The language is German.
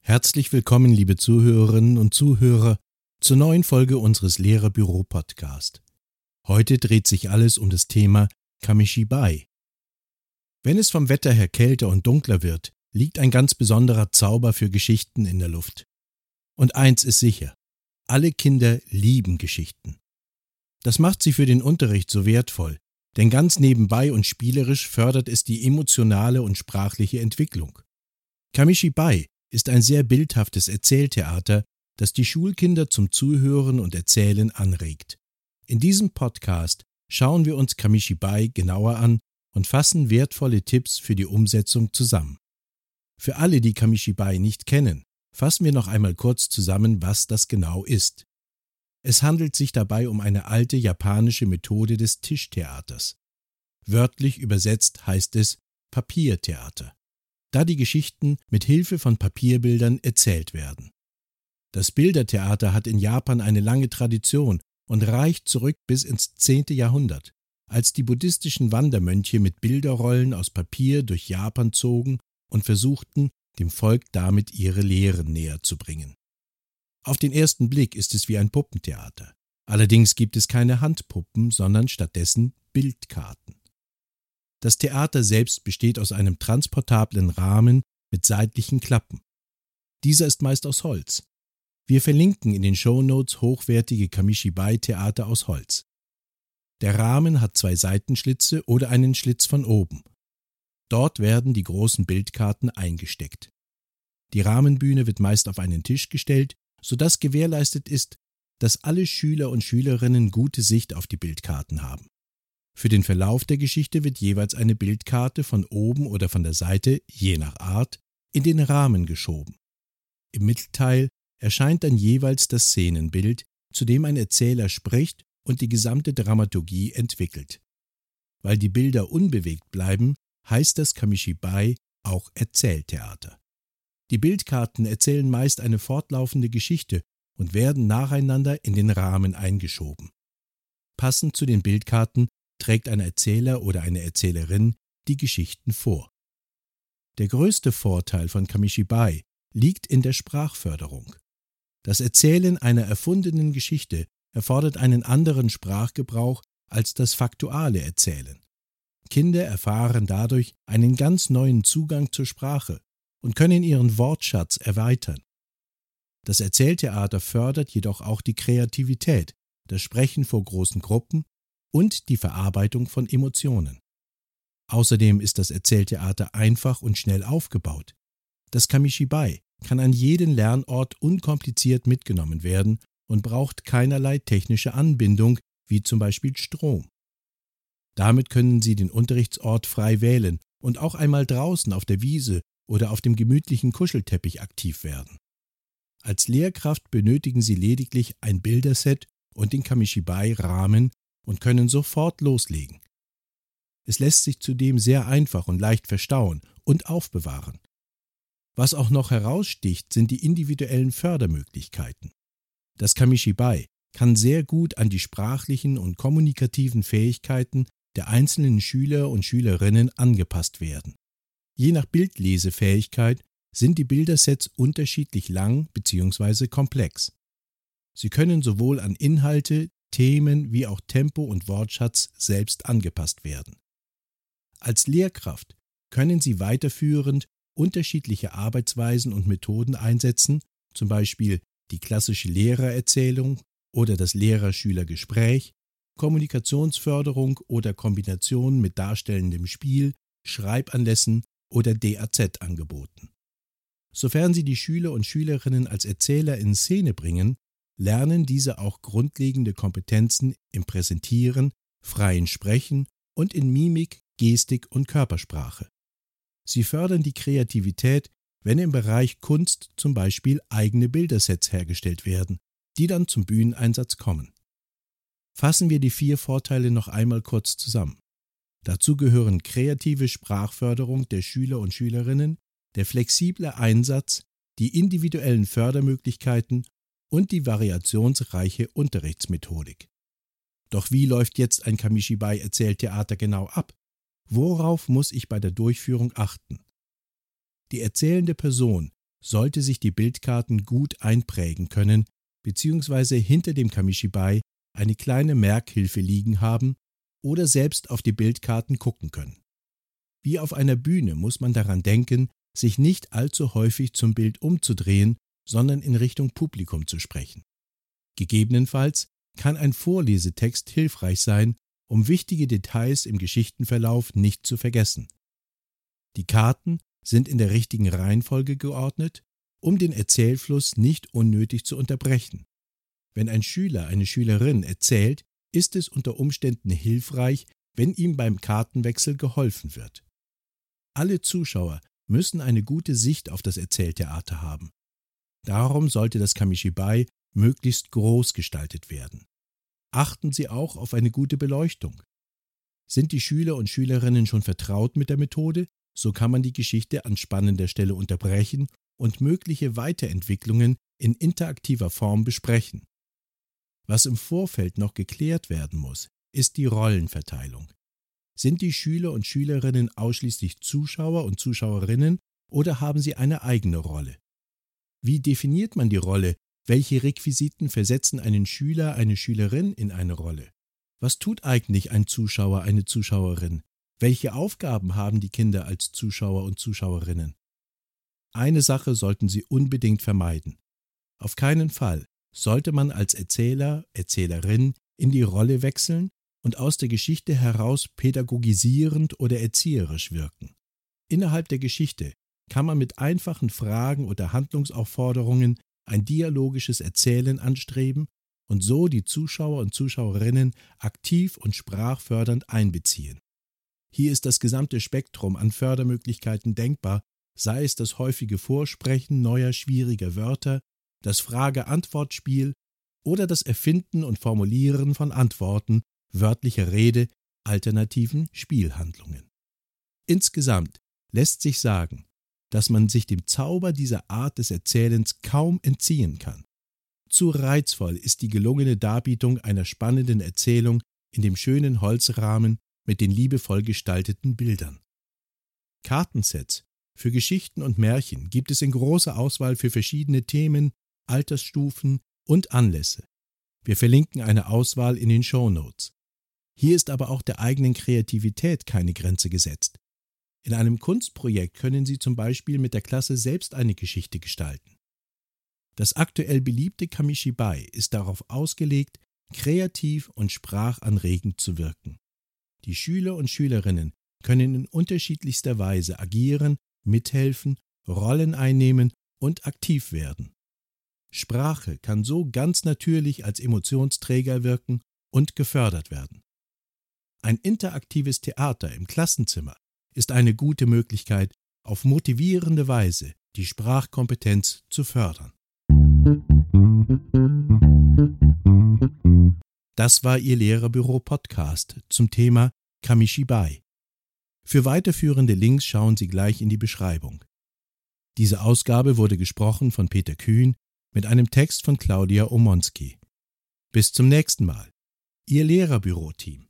Herzlich willkommen, liebe Zuhörerinnen und Zuhörer, zur neuen Folge unseres Lehrerbüro-Podcast. Heute dreht sich alles um das Thema Kamishibai. Wenn es vom Wetter her kälter und dunkler wird, liegt ein ganz besonderer Zauber für Geschichten in der Luft. Und eins ist sicher, alle Kinder lieben Geschichten. Das macht sie für den Unterricht so wertvoll, denn ganz nebenbei und spielerisch fördert es die emotionale und sprachliche Entwicklung. Kamishibai ist ein sehr bildhaftes Erzähltheater, das die Schulkinder zum Zuhören und Erzählen anregt. In diesem Podcast schauen wir uns Kamishibai genauer an und fassen wertvolle Tipps für die Umsetzung zusammen. Für alle, die Kamishibai nicht kennen, fassen wir noch einmal kurz zusammen, was das genau ist. Es handelt sich dabei um eine alte japanische Methode des Tischtheaters. Wörtlich übersetzt heißt es Papiertheater, da die Geschichten mit Hilfe von Papierbildern erzählt werden. Das Bildertheater hat in Japan eine lange Tradition und reicht zurück bis ins 10. Jahrhundert, als die buddhistischen Wandermönche mit Bilderrollen aus Papier durch Japan zogen und versuchten, dem Volk damit ihre Lehren näher zu bringen. Auf den ersten Blick ist es wie ein Puppentheater. Allerdings gibt es keine Handpuppen, sondern stattdessen Bildkarten. Das Theater selbst besteht aus einem transportablen Rahmen mit seitlichen Klappen. Dieser ist meist aus Holz. Wir verlinken in den Shownotes hochwertige Kamishibai-Theater aus Holz. Der Rahmen hat zwei Seitenschlitze oder einen Schlitz von oben. Dort werden die großen Bildkarten eingesteckt. Die Rahmenbühne wird meist auf einen Tisch gestellt, sodass gewährleistet ist, dass alle Schüler und Schülerinnen gute Sicht auf die Bildkarten haben. Für den Verlauf der Geschichte wird jeweils eine Bildkarte von oben oder von der Seite, je nach Art, in den Rahmen geschoben. Im Mittelteil erscheint dann jeweils das Szenenbild, zu dem ein Erzähler spricht und die gesamte Dramaturgie entwickelt. Weil die Bilder unbewegt bleiben, heißt das Kamishibai auch Erzähltheater. Die Bildkarten erzählen meist eine fortlaufende Geschichte und werden nacheinander in den Rahmen eingeschoben. Passend zu den Bildkarten trägt ein Erzähler oder eine Erzählerin die Geschichten vor. Der größte Vorteil von Kamishibai liegt in der Sprachförderung. Das Erzählen einer erfundenen Geschichte erfordert einen anderen Sprachgebrauch als das faktuale Erzählen. Kinder erfahren dadurch einen ganz neuen Zugang zur Sprache und können ihren Wortschatz erweitern. Das Erzähltheater fördert jedoch auch die Kreativität, das Sprechen vor großen Gruppen und die Verarbeitung von Emotionen. Außerdem ist das Erzähltheater einfach und schnell aufgebaut. Das Kamishibai kann an jeden Lernort unkompliziert mitgenommen werden und braucht keinerlei technische Anbindung, wie zum Beispiel Strom. Damit können Sie den Unterrichtsort frei wählen und auch einmal draußen auf der Wiese oder auf dem gemütlichen Kuschelteppich aktiv werden. Als Lehrkraft benötigen Sie lediglich ein Bilderset und den Kamishibai-Rahmen und können sofort loslegen. Es lässt sich zudem sehr einfach und leicht verstauen und aufbewahren. Was auch noch heraussticht, sind die individuellen Fördermöglichkeiten. Das Kamishibai kann sehr gut an die sprachlichen und kommunikativen Fähigkeiten der einzelnen Schüler und Schülerinnen angepasst werden. Je nach Bildlesefähigkeit sind die Bildersets unterschiedlich lang bzw. komplex. Sie können sowohl an Inhalte, Themen wie auch Tempo und Wortschatz selbst angepasst werden. Als Lehrkraft können Sie weiterführend unterschiedliche Arbeitsweisen und Methoden einsetzen, zum Beispiel die klassische Lehrererzählung oder das Lehrer-Schüler-Gespräch, Kommunikationsförderung oder Kombination mit darstellendem Spiel, Schreibanlässen oder DAZ-Angeboten. Sofern Sie die Schüler und Schülerinnen als Erzähler in Szene bringen, lernen diese auch grundlegende Kompetenzen im Präsentieren, freien Sprechen und in Mimik, Gestik und Körpersprache. Sie fördern die Kreativität, wenn im Bereich Kunst zum Beispiel eigene Bildersets hergestellt werden, die dann zum Bühneneinsatz kommen. Fassen wir die vier Vorteile noch einmal kurz zusammen. Dazu gehören kreative Sprachförderung der Schüler und Schülerinnen, der flexible Einsatz, die individuellen Fördermöglichkeiten und die variationsreiche Unterrichtsmethodik. Doch wie läuft jetzt ein Kamishibai-Erzähltheater genau ab? Worauf muss ich bei der Durchführung achten? Die erzählende Person sollte sich die Bildkarten gut einprägen können, beziehungsweise hinter dem Kamishibai eine kleine Merkhilfe liegen haben oder selbst auf die Bildkarten gucken können. Wie auf einer Bühne muss man daran denken, sich nicht allzu häufig zum Bild umzudrehen, sondern in Richtung Publikum zu sprechen. Gegebenenfalls kann ein Vorlesetext hilfreich sein, um wichtige Details im Geschichtenverlauf nicht zu vergessen. Die Karten sind in der richtigen Reihenfolge geordnet, um den Erzählfluss nicht unnötig zu unterbrechen. Wenn ein Schüler, eine Schülerin erzählt, ist es unter Umständen hilfreich, wenn ihm beim Kartenwechsel geholfen wird. Alle Zuschauer müssen eine gute Sicht auf das Erzähltheater haben. Darum sollte das Kamishibai möglichst groß gestaltet werden. Achten Sie auch auf eine gute Beleuchtung. Sind die Schüler und Schülerinnen schon vertraut mit der Methode, so kann man die Geschichte an spannender Stelle unterbrechen und mögliche Weiterentwicklungen in interaktiver Form besprechen. Was im Vorfeld noch geklärt werden muss, ist die Rollenverteilung. Sind die Schüler und Schülerinnen ausschließlich Zuschauer und Zuschauerinnen oder haben sie eine eigene Rolle? Wie definiert man die Rolle? Welche Requisiten versetzen einen Schüler, eine Schülerin in eine Rolle? Was tut eigentlich ein Zuschauer, eine Zuschauerin? Welche Aufgaben haben die Kinder als Zuschauer und Zuschauerinnen? Eine Sache sollten Sie unbedingt vermeiden. Auf keinen Fall sollte man als Erzähler, Erzählerin in die Rolle wechseln und aus der Geschichte heraus pädagogisierend oder erzieherisch wirken. Innerhalb der Geschichte kann man mit einfachen Fragen oder Handlungsaufforderungen ein dialogisches Erzählen anstreben und so die Zuschauer und Zuschauerinnen aktiv und sprachfördernd einbeziehen. Hier ist das gesamte Spektrum an Fördermöglichkeiten denkbar, sei es das häufige Vorsprechen neuer schwieriger Wörter, das Frage-Antwort-Spiel oder das Erfinden und Formulieren von Antworten, wörtlicher Rede, alternativen Spielhandlungen. Insgesamt lässt sich sagen, dass man sich dem Zauber dieser Art des Erzählens kaum entziehen kann. Zu reizvoll ist die gelungene Darbietung einer spannenden Erzählung in dem schönen Holzrahmen mit den liebevoll gestalteten Bildern. Kartensets für Geschichten und Märchen gibt es in großer Auswahl für verschiedene Themen, Altersstufen und Anlässe. Wir verlinken eine Auswahl in den Show Notes. Hier ist aber auch der eigenen Kreativität keine Grenze gesetzt. In einem Kunstprojekt können Sie zum Beispiel mit der Klasse selbst eine Geschichte gestalten. Das aktuell beliebte Kamishibai ist darauf ausgelegt, kreativ und sprachanregend zu wirken. Die Schüler und Schülerinnen können in unterschiedlichster Weise agieren, mithelfen, Rollen einnehmen und aktiv werden. Sprache kann so ganz natürlich als Emotionsträger wirken und gefördert werden. Ein interaktives Theater im Klassenzimmer ist eine gute Möglichkeit, auf motivierende Weise die Sprachkompetenz zu fördern. Das war Ihr Lehrerbüro-Podcast zum Thema Kamishibai. Für weiterführende Links schauen Sie gleich in die Beschreibung. Diese Ausgabe wurde gesprochen von Peter Kühn mit einem Text von Claudia Omonski. Bis zum nächsten Mal. Ihr Lehrerbüro-Team.